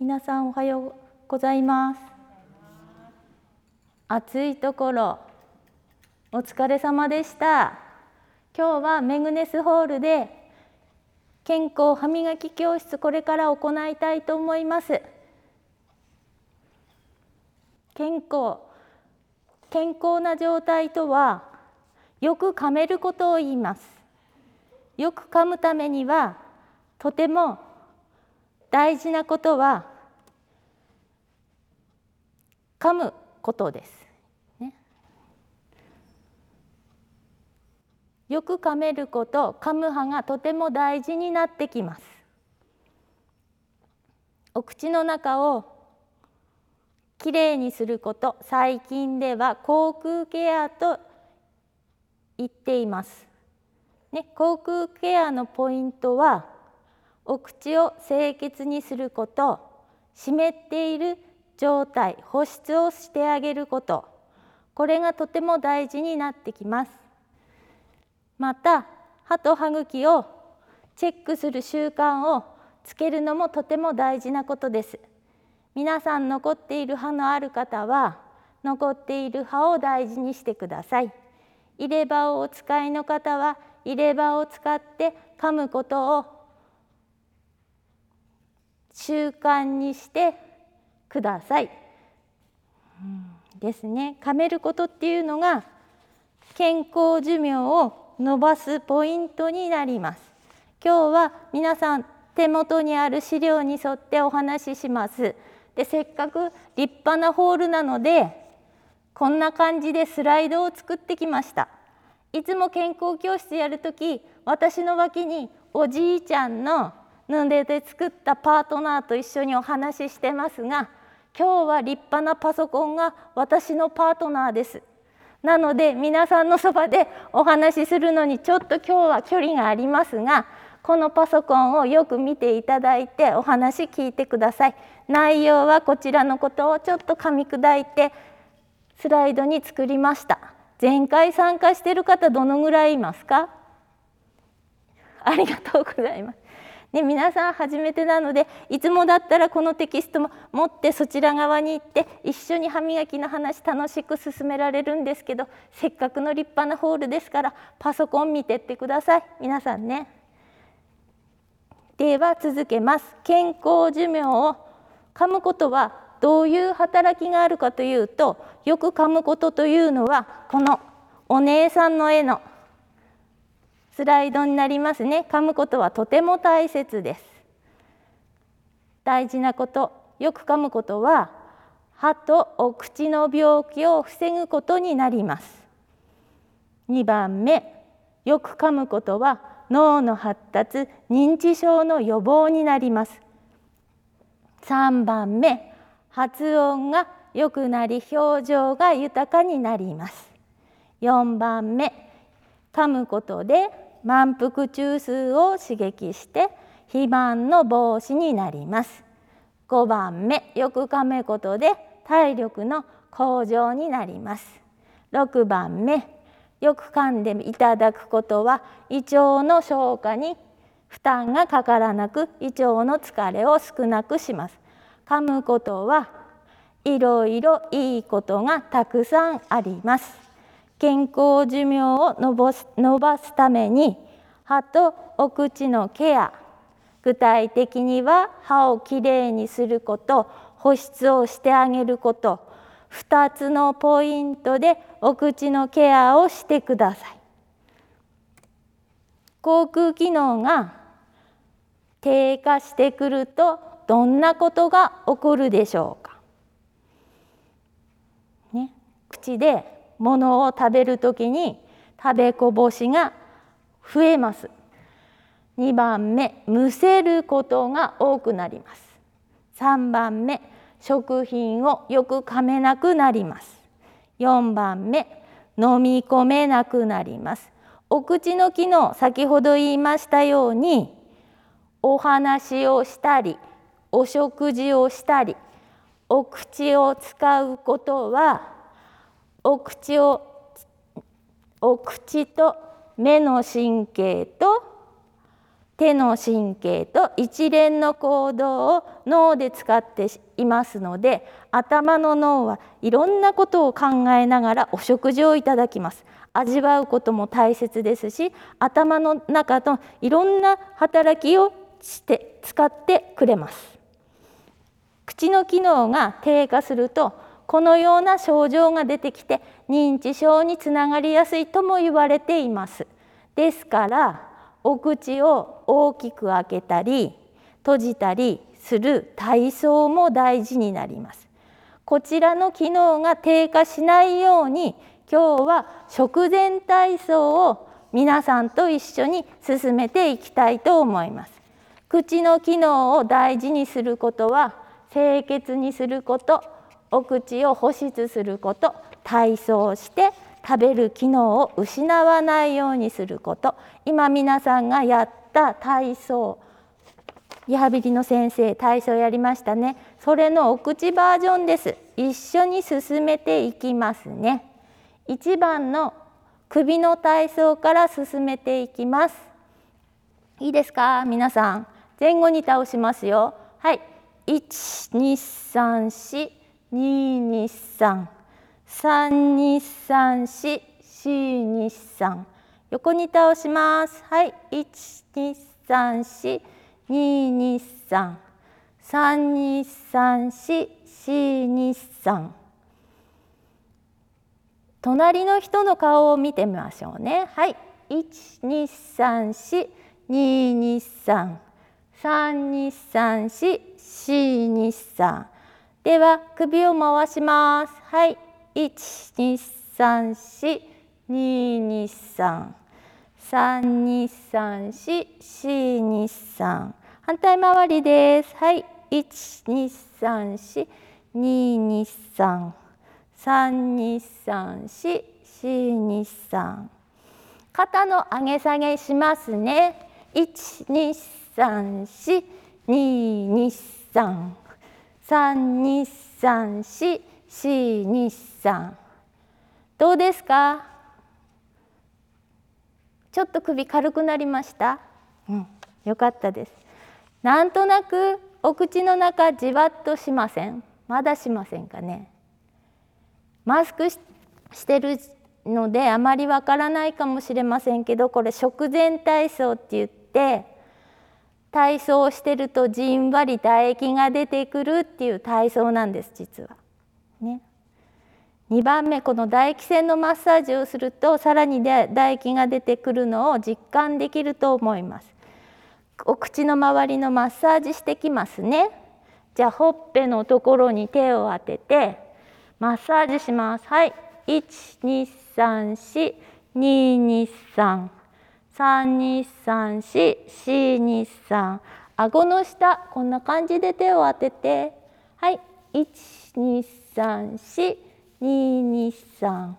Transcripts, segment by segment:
皆さんおはようございます。暑いところお疲れ様でした。今日はメグネスホールで健康歯磨き教室これから行いたいと思います。健康健康な状態とはよく噛めることを言います。よく噛むためにはとても大事なことは噛むことです、ね、よく噛めること噛む歯がとても大事になってきます。お口の中をきれいにすること最近では口腔ケアと言っています、ね、口腔ケアのポイントはお口を清潔にすること湿っている状態保湿をしてあげること。これがとても大事になってきます。また歯と歯茎をチェックする習慣をつけるのもとても大事なことです。皆さん残っている歯のある方は残っている歯を大事にしてください。入れ歯をお使いの方は入れ歯を使って噛むことを習慣にしてください、うん、ですね。噛めることっていうのが健康寿命を伸ばすポイントになります。今日は皆さん手元にある資料に沿ってお話しします。でせっかく立派なホールなのでこんな感じでスライドを作ってきました。いつも健康教室やるとき私の脇におじいちゃんの布で作ったパートナーと一緒にお話ししてますが今日は立派なパソコンが私のパートナーです。なので皆さんのそばでお話しするのにちょっと今日は距離がありますがこのパソコンをよく見ていただいてお話聞いてください。内容はこちらのことをちょっと噛み砕いてスライドに作りました。前回参加してる方どのぐらいいますか？ありがとうございます。ね、皆さん初めてなのでいつもだったらこのテキストも持ってそちら側に行って一緒に歯磨きの話楽しく進められるんですけどせっかくの立派なホールですからパソコン見てってください皆さんね。では続けます健康寿命を噛むことはどういう働きがあるかというとよく噛むことというのはこのお姉さんの絵のスライドになりますね。噛むことはとても大切です。大事なことよく噛むことは歯とお口の病気を防ぐことになります。2番目よく噛むことは脳の発達認知症の予防になります。3番目発音が良くなり表情が豊かになります。4番目噛むことで満腹中枢を刺激して肥満の防止になります。5番目よく噛むことで体力の向上になります。6番目よく噛んでいただくことは胃腸の消化に負担がかからなく胃腸の疲れを少なくします。噛むことはいろいろいいことがたくさんあります。健康寿命を伸ばす伸ばすために歯とお口のケア具体的には歯をきれいにすること保湿をしてあげること2つのポイントでお口のケアをしてください。口腔機能が低下してくるとどんなことが起こるでしょうか。ね、口で物を食べるときに食べこぼしが増えます。2番目むせることが多くなります。3番目食品をよく噛めなくなります。4番目飲み込めなくなります。お口の機能先ほど言いましたようにお話をしたりお食事をしたりお口を使うことはお口をお口と目の神経と手の神経と一連の行動を脳で使っていますので頭の脳はいろんなことを考えながらお食事をいただきます。味わうことも大切ですし頭の中のいろんな働きをして使ってくれます。口の機能が低下するとこのような症状が出てきて認知症につながりやすいとも言われていますですからお口を大きく開けたり閉じたりする体操も大事になります。こちらの機能が低下しないように今日は食前体操を皆さんと一緒に進めていきたいと思います。口の機能を大事にすることは清潔にすることお口を保湿すること体操して食べる機能を失わないようにすること。今皆さんがやった体操。リハビリの先生体操やりましたね。それのお口バージョンです。一緒に進めていきますね。1番の首の体操から進めていきます。いいですか？皆さん。前後に倒しますよ。はい。1 2 3 4 2233234横に倒します。はい1234223323423隣の人の顔を見てみましょうね。はい1234223323423では首を回します。はい。一二三四二二三三二三四四二三反対回りです。はい。一二三四二二三三二三四四二三肩の上げ下げしますね。一二三四二二三三二三四四二三どうですか？ちょっと首軽くなりました、うん、よかったです。なんとなくお口の中じわっとしません？まだしませんかね？マスクしてるのであまりわからないかもしれませんけどこれ食前体操って言って体操をしてるとじんわり唾液が出てくるっていう体操なんです実は。ね、2番目この唾液腺のマッサージをするとさらに唾液が出てくるのを実感できると思います。お口の周りのマッサージしてきますね。じゃあほっぺのところに手を当ててマッサージします。はい。1234223 32342423顎の下こんな感じで手を当てて。はい1234 223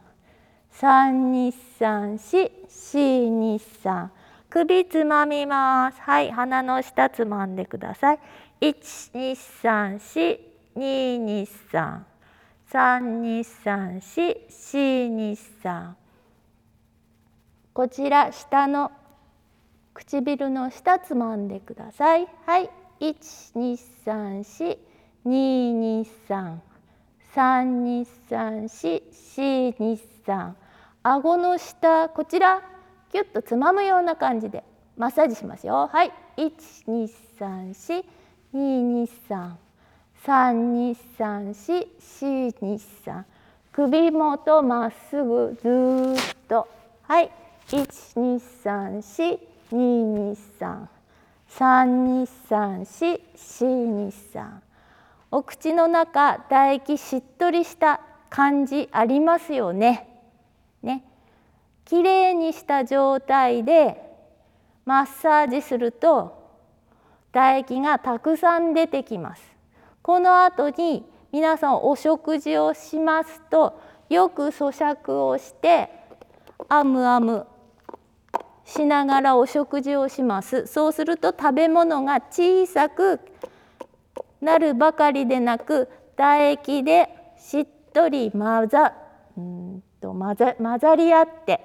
3234首つまみます。はい鼻の下つまんでください。12342233 32342423こちら下の唇の下つまんでください。はい。12342223三二三四四二三顎の下こちら。キュッとつまむような感じで。マッサージしますよ。はい。一二三四二二三三二三四四二三首元まっすぐずっと。はい。一二二二三三二三四四二三お口の中唾液しっとりした感じありますよね。ねきれいにした状態でマッサージすると唾液がたくさん出てきます。この後に皆さんお食事をしますとよく咀嚼をしてあむあむしながらお食事をしますそうすると食べ物が小さくなるばかりでなく唾液でしっとり混ざうんと混ざ混ざり合って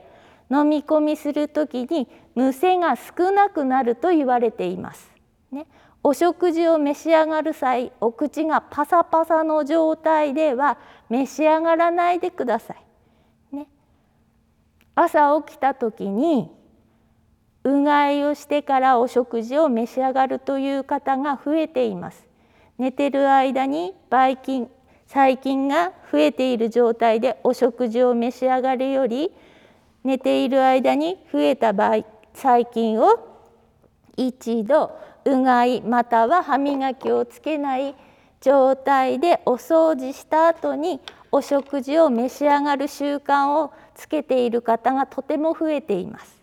飲み込みする時にむせが少なくなると言われています。ね、お食事を召し上がる際お口がパサパサの状態では召し上がらないでください。ね、朝起きた時にうがいをしてからお食事を召し上がるという方が増えています。寝てる間にばい菌細菌が増えている状態でお食事を召し上がるより寝ている間に増えた場合細菌を一度うがいまたは歯磨きをつけない状態でお掃除した後にお食事を召し上がる習慣をつけている方がとても増えています。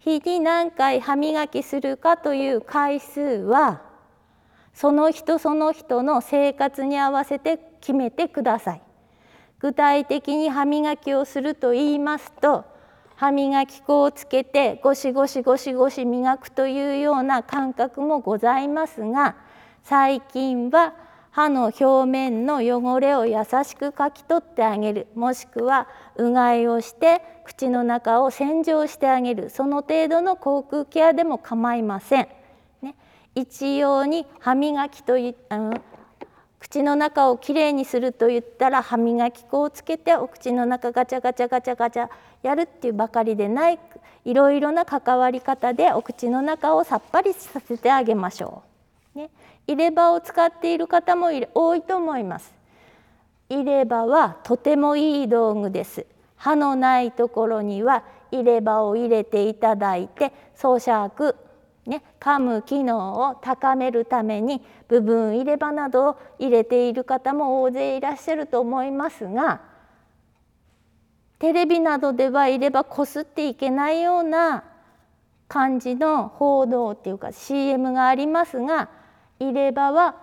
日に何回歯磨きするかという回数はその人その人の生活に合わせて決めてください。具体的に歯磨きをすると言いますと歯磨き粉をつけてゴシゴシゴシゴシ磨くというような感覚もございますが最近は歯の表面の汚れを優しくかき取ってあげるもしくはうがいをして口の中を洗浄してあげるその程度の口腔ケアでも構いません。ね、一様に歯磨きとい、うん、口の中をきれいにすると言ったら歯磨き粉をつけてお口の中ガチャガチャガチャガチャやるっていうばかりでないいろいろな関わり方でお口の中をさっぱりさせてあげましょう。ね、入れ歯を使っている方も多いと思います。入れ歯はとてもいい道具です。歯のないところには入れ歯を入れていただいて咀嚼ね、噛む機能を高めるために部分入れ歯などを入れている方も大勢いらっしゃると思いますがテレビなどでは入れ歯こすっていけないような感じの報道っていうか CM がありますが入れ歯は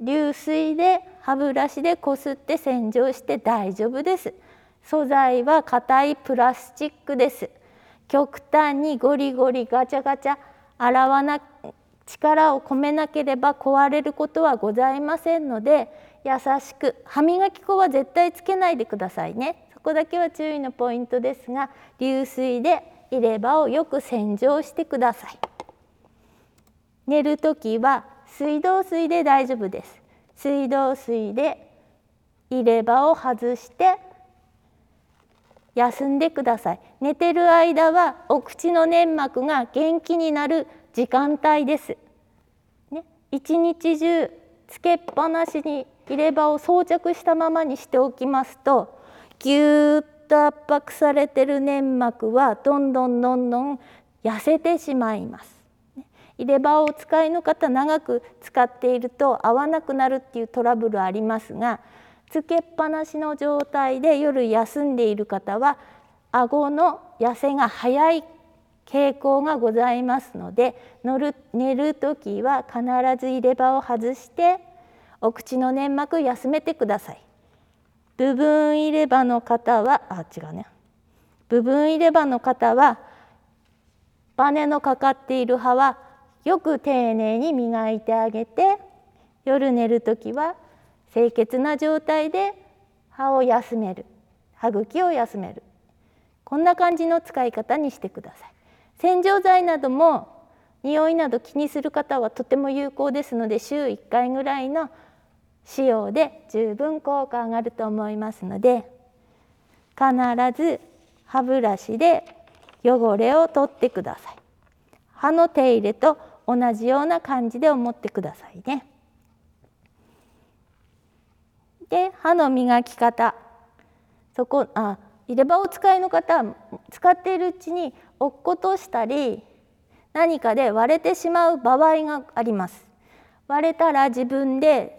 流水で歯ブラシでこすって洗浄して大丈夫です。素材は硬いプラスチックです。極端にゴリゴリガチャガチャ洗わな力を込めなければ壊れることはございませんので優しく歯磨き粉は絶対つけないでくださいねそこだけは注意のポイントですが流水で入れ歯をよく洗浄してください寝る時は水道水で大丈夫です。水道水で入れ歯を外して休んでください。寝てる間はお口の粘膜が元気になる時間帯です、ね、一日中つけっぱなしに入れ歯を装着したままにしておきますとぎゅーっと圧迫されてる粘膜はどんどんどんどん痩せてしまいます。入れ歯をお使いの方長く使っていると合わなくなるっていうトラブルありますがつけっぱなしの状態で夜休んでいる方は顎の痩せが早い傾向がございますので乗る寝る時は必ず入れ歯を外してお口の粘膜休めてください。部分入れ歯の方はあ違うね部分入れ歯の方はバネのかかっている歯はよく丁寧に磨いてあげて夜寝る時は清潔な状態で歯を休める歯茎を休める。こんな感じの使い方にしてください。洗浄剤なども匂いなど気にする方はとても有効ですので週1回ぐらいの使用で十分効果上がると思いますので必ず歯ブラシで汚れを取ってください。歯の手入れと同じような感じで思ってくださいね。で歯の磨き方そこあ入れ歯を使いの方は使っているうちに落っことしたり何かで割れてしまう場合があります。割れたら自分で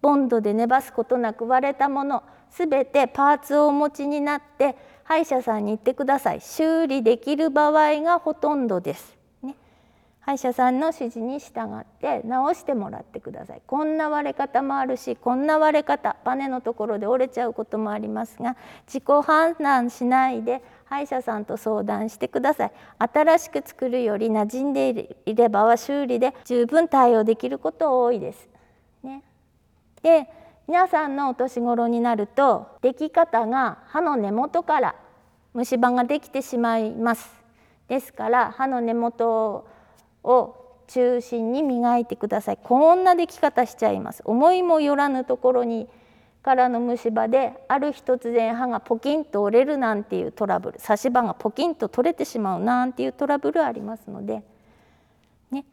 ボンドで粘すことなく割れたものすべてパーツをお持ちになって歯医者さんに行ってください修理できる場合がほとんどです歯医者さんの指示に従って直してもらってくださいこんな割れ方もあるしこんな割れ方バネのところで折れちゃうこともありますが自己判断しないで歯医者さんと相談してください新しく作るより馴染んでいればは修理で十分対応できること多いです。ね、で皆さんのお年頃になるとでき方が歯の根元から虫歯ができてしまいます。ですから歯の根元を中心に磨いてください。こんなでき方しちゃいます。思いもよらぬところにからの虫歯である日突然歯がポキンと折れるなんていうトラブル。差し歯がポキンと取れてしまうなんていうトラブルありますので、ね、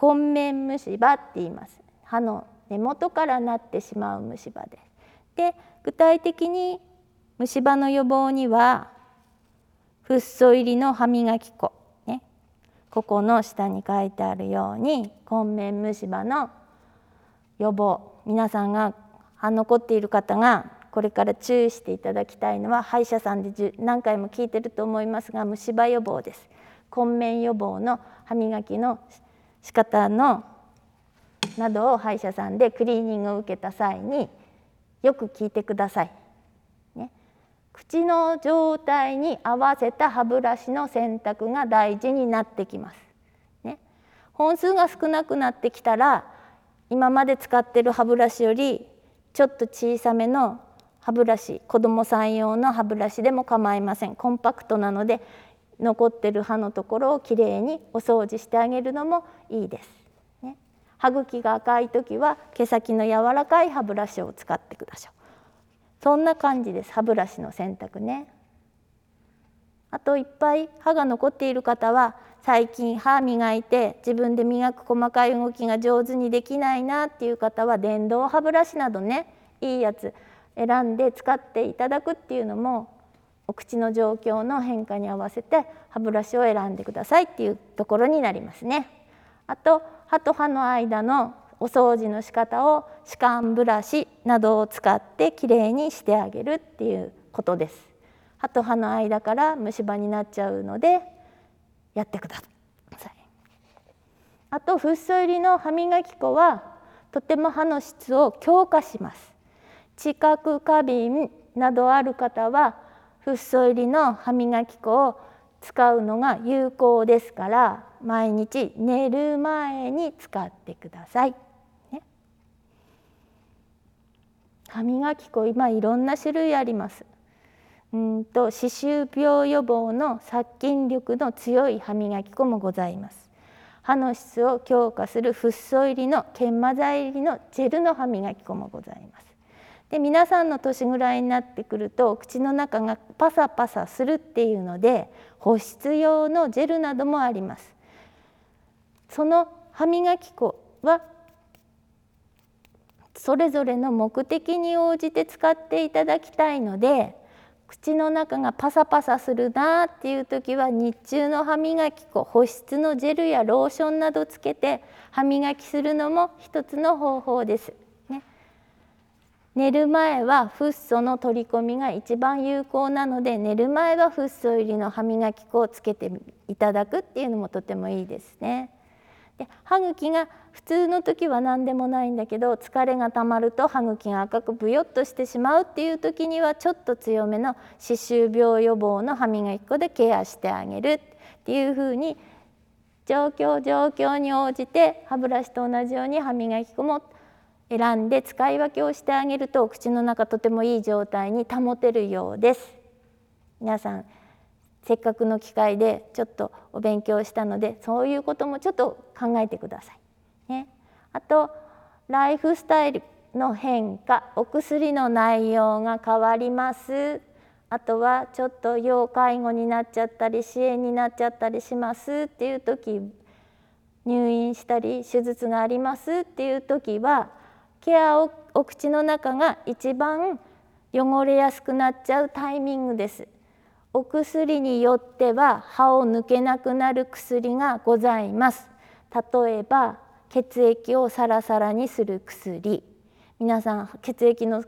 根面虫歯って言います。歯の根元からなってしまう虫歯で。す。で具体的に虫歯の予防にはフッ素入りの歯磨き粉。ここの下に書いてあるように根面虫歯の予防。皆さんが歯残っている方がこれから注意していただきたいのは歯医者さんで何回も聞いてると思いますが虫歯予防です。根面予防の歯磨きの仕方のなどを歯医者さんでクリーニングを受けた際によく聞いてください。口の状態に合わせた歯ブラシの選択が大事になってきます。ね、本数が少なくなってきたら今まで使ってる歯ブラシよりちょっと小さめの歯ブラシ子どもさん用の歯ブラシでも構いませんコンパクトなので残ってる歯のところをきれいにお掃除してあげるのもいいです。ね、歯茎が赤い時は毛先の柔らかい歯ブラシを使ってください。そんな感じです歯ブラシの選択ねあといっぱい歯が残っている方は最近歯磨いて自分で磨く細かい動きが上手にできないなっていう方は電動歯ブラシなどねいいやつ選んで使っていただくっていうのもお口の状況の変化に合わせて歯ブラシを選んでくださいっていうところになりますね。あと歯と歯の間のお掃除の仕方を歯間ブラシなどを使ってきれいにしてあげるっていうことです。歯と歯の間から虫歯になっちゃうのでやってください。あとフッ素入りの歯磨き粉はとても歯の質を強化します。知覚過敏などある方はフッ素入りの歯磨き粉を使うのが有効ですから毎日寝る前に使ってください。歯磨き粉今いろんな種類あります。うんと歯周病予防の殺菌力の強い歯磨き粉もございます。歯の質を強化するフッ素入りの研磨剤入りのジェルの歯磨き粉もございます。で皆さんの年ぐらいになってくると口の中がパサパサするっていうので保湿用のジェルなどもあります。その歯磨き粉はそれぞれの目的に応じて使っていただきたいので口の中がパサパサするなっていう時は日中の歯磨き粉保湿のジェルやローションなどつけて歯磨きするのも一つの方法です。ね、寝る前はフッ素の取り込みが一番有効なので寝る前はフッ素入りの歯磨き粉をつけていただくっていうのもとてもいいですね。で歯茎が普通の時は何でもないんだけど疲れがたまると歯茎が赤くブヨッとしてしまうっていう時にはちょっと強めの歯周病予防の歯磨き粉でケアしてあげるっていうふうに状況状況に応じて歯ブラシと同じように歯磨き粉も選んで使い分けをしてあげると口の中とてもいい状態に保てるようです。皆さんせっかくの機会でちょっとお勉強したのでそういうこともちょっと考えてください。ね、あとライフスタイルの変化お薬の内容が変わりますあとはちょっと要介護になっちゃったり支援になっちゃったりしますっていう時入院したり手術がありますっていう時はケアをお口の中が一番汚れやすくなっちゃうタイミングです。お薬によっては歯を抜けなくなる薬がございます例えば血液をサラサラにする薬皆さん血液の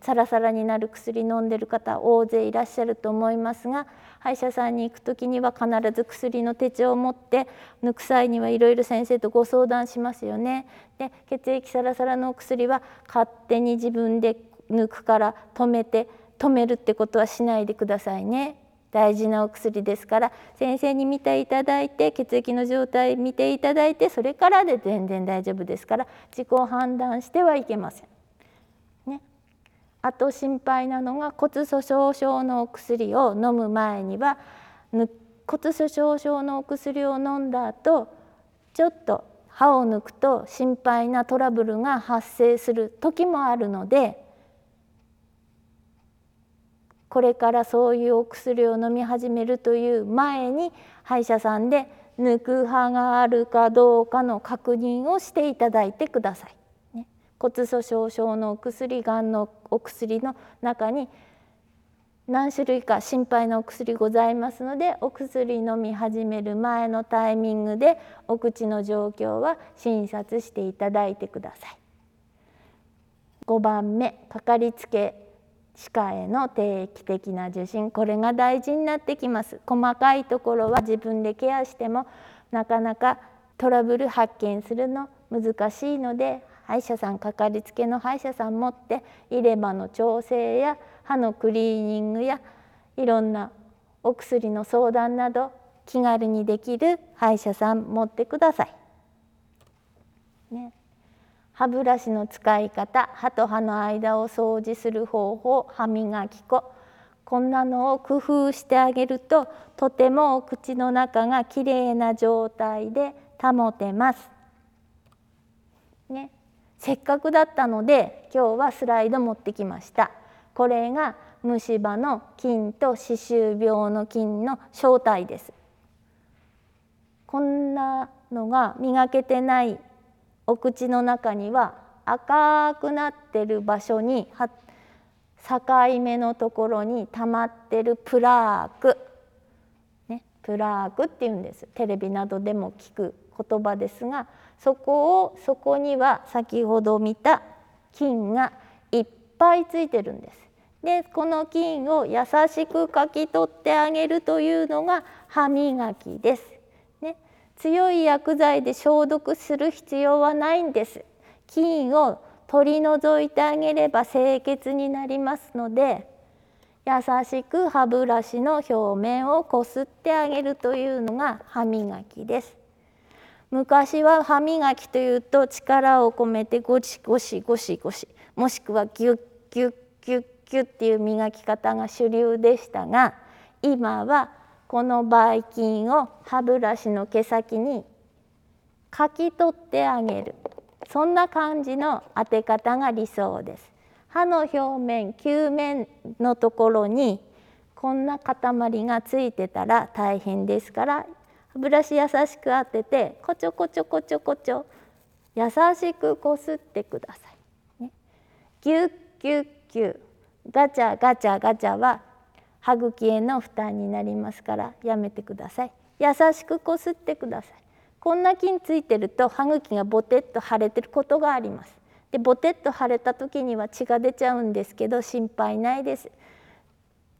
サラサラになる薬飲んでる方大勢いらっしゃると思いますが歯医者さんに行く時には必ず薬の手帳を持って抜く際にはいろいろ先生とご相談しますよね。で血液サラサラのお薬は勝手に自分で抜くから止めて止めるってことはしないでくださいね。大事なお薬ですから先生に見ていただいて血液の状態見ていただいてそれからで全然大丈夫ですから自己判断してはいけません。ね、あと心配なのが骨粗しょう症のお薬を飲む前には骨粗しょう症のお薬を飲んだ後ちょっと歯を抜くと心配なトラブルが発生する時もあるのでこれからそういうお薬を飲み始めるという前に歯医者さんで抜く歯があるかどうかの確認をしていただいてください。ね、骨粗しょう症のお薬がんのお薬の中に何種類か心配なお薬ございますのでお薬飲み始める前のタイミングでお口の状況は診察していただいてください。5番目かかりつけ歯科への定期的な受診これが大事になってきます細かいところは自分でケアしてもなかなかトラブル発見するの難しいので歯医者さんかかりつけの歯医者さん持って入れ歯の調整や歯のクリーニングやいろんなお薬の相談など気軽にできる歯医者さん持ってください。ね、歯ブラシの使い方歯と歯の間を掃除する方法歯磨き粉こんなのを工夫してあげるととてもお口の中がきれいな状態で保てます。ね、せっかくだったので今日はスライド持ってきました。これが虫歯の菌と歯周病の菌の正体です。こんなのが磨けてないお口の中には赤くなってる場所に境目のところに溜まってるプラーク、ね、プラークって言うんですテレビなどでも聞く言葉ですがそこをそこには先ほど見た菌がいっぱいついてるんです。でこの菌を優しくかき取ってあげるというのが歯磨きです。強い薬剤で消毒する必要はないんです。菌を取り除いてあげれば清潔になりますので優しく歯ブラシの表面をこすってあげるというのが歯磨きです。昔は歯磨きというと力を込めてゴシゴシゴシゴシもしくはギュッギュッギュッギュッっていう磨き方が主流でしたが今はこのばい菌を歯ブラシの毛先にかき取ってあげるそんな感じの当て方が理想です。歯の表面球面のところにこんな塊がついてたら大変ですから歯ブラシ優しく当ててこちょこちょこちょこちょ優しくこすってください。ね、ギュッギュッギュッガチャガチャガチャは歯茎への負担になりますからやめてください。優しくこすってください。こんな菌ついてると歯茎がボテッと腫れてることがあります。でボテッと腫れた時には血が出ちゃうんですけど心配ないです。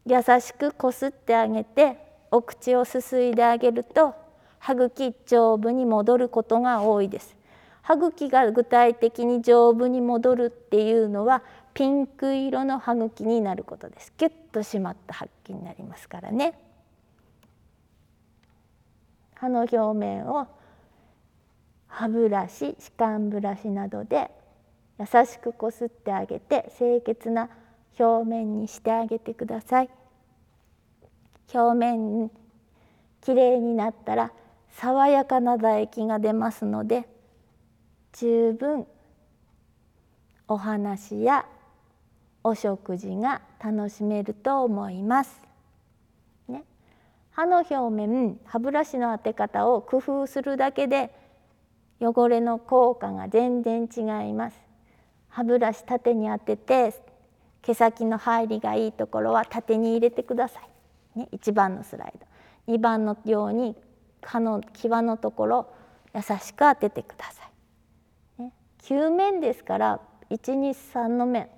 優しくこすってあげてお口をすすいであげると歯茎丈夫に戻ることが多いです。歯茎が具体的に丈夫に戻るっていうのはピンク色の歯茎になることです。キュッと締まった歯茎になりますからね。歯の表面を歯ブラシ歯間ブラシなどで優しくこすってあげて清潔な表面にしてあげてください。表面きれいになったら爽やかな唾液が出ますので十分お話やお食事が楽しめると思います。ね、歯の表面歯ブラシの当て方を工夫するだけで汚れの効果が全然違います。歯ブラシ縦に当てて毛先の入りがいいところは縦に入れてください。ね、1番のスライド2番のように歯の際のところ優しく当ててください。ね、球面ですから123の面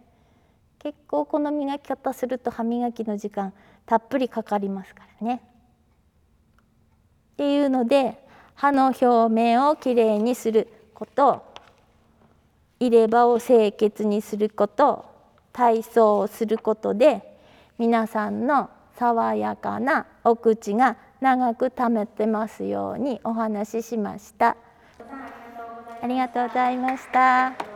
結構この磨き方すると歯磨きの時間たっぷりかかりますからね。っていうので歯の表面をきれいにすること入れ歯を清潔にすること体操をすることで皆さんの爽やかなお口が長く保てますようにお話ししました。ありがとうございました。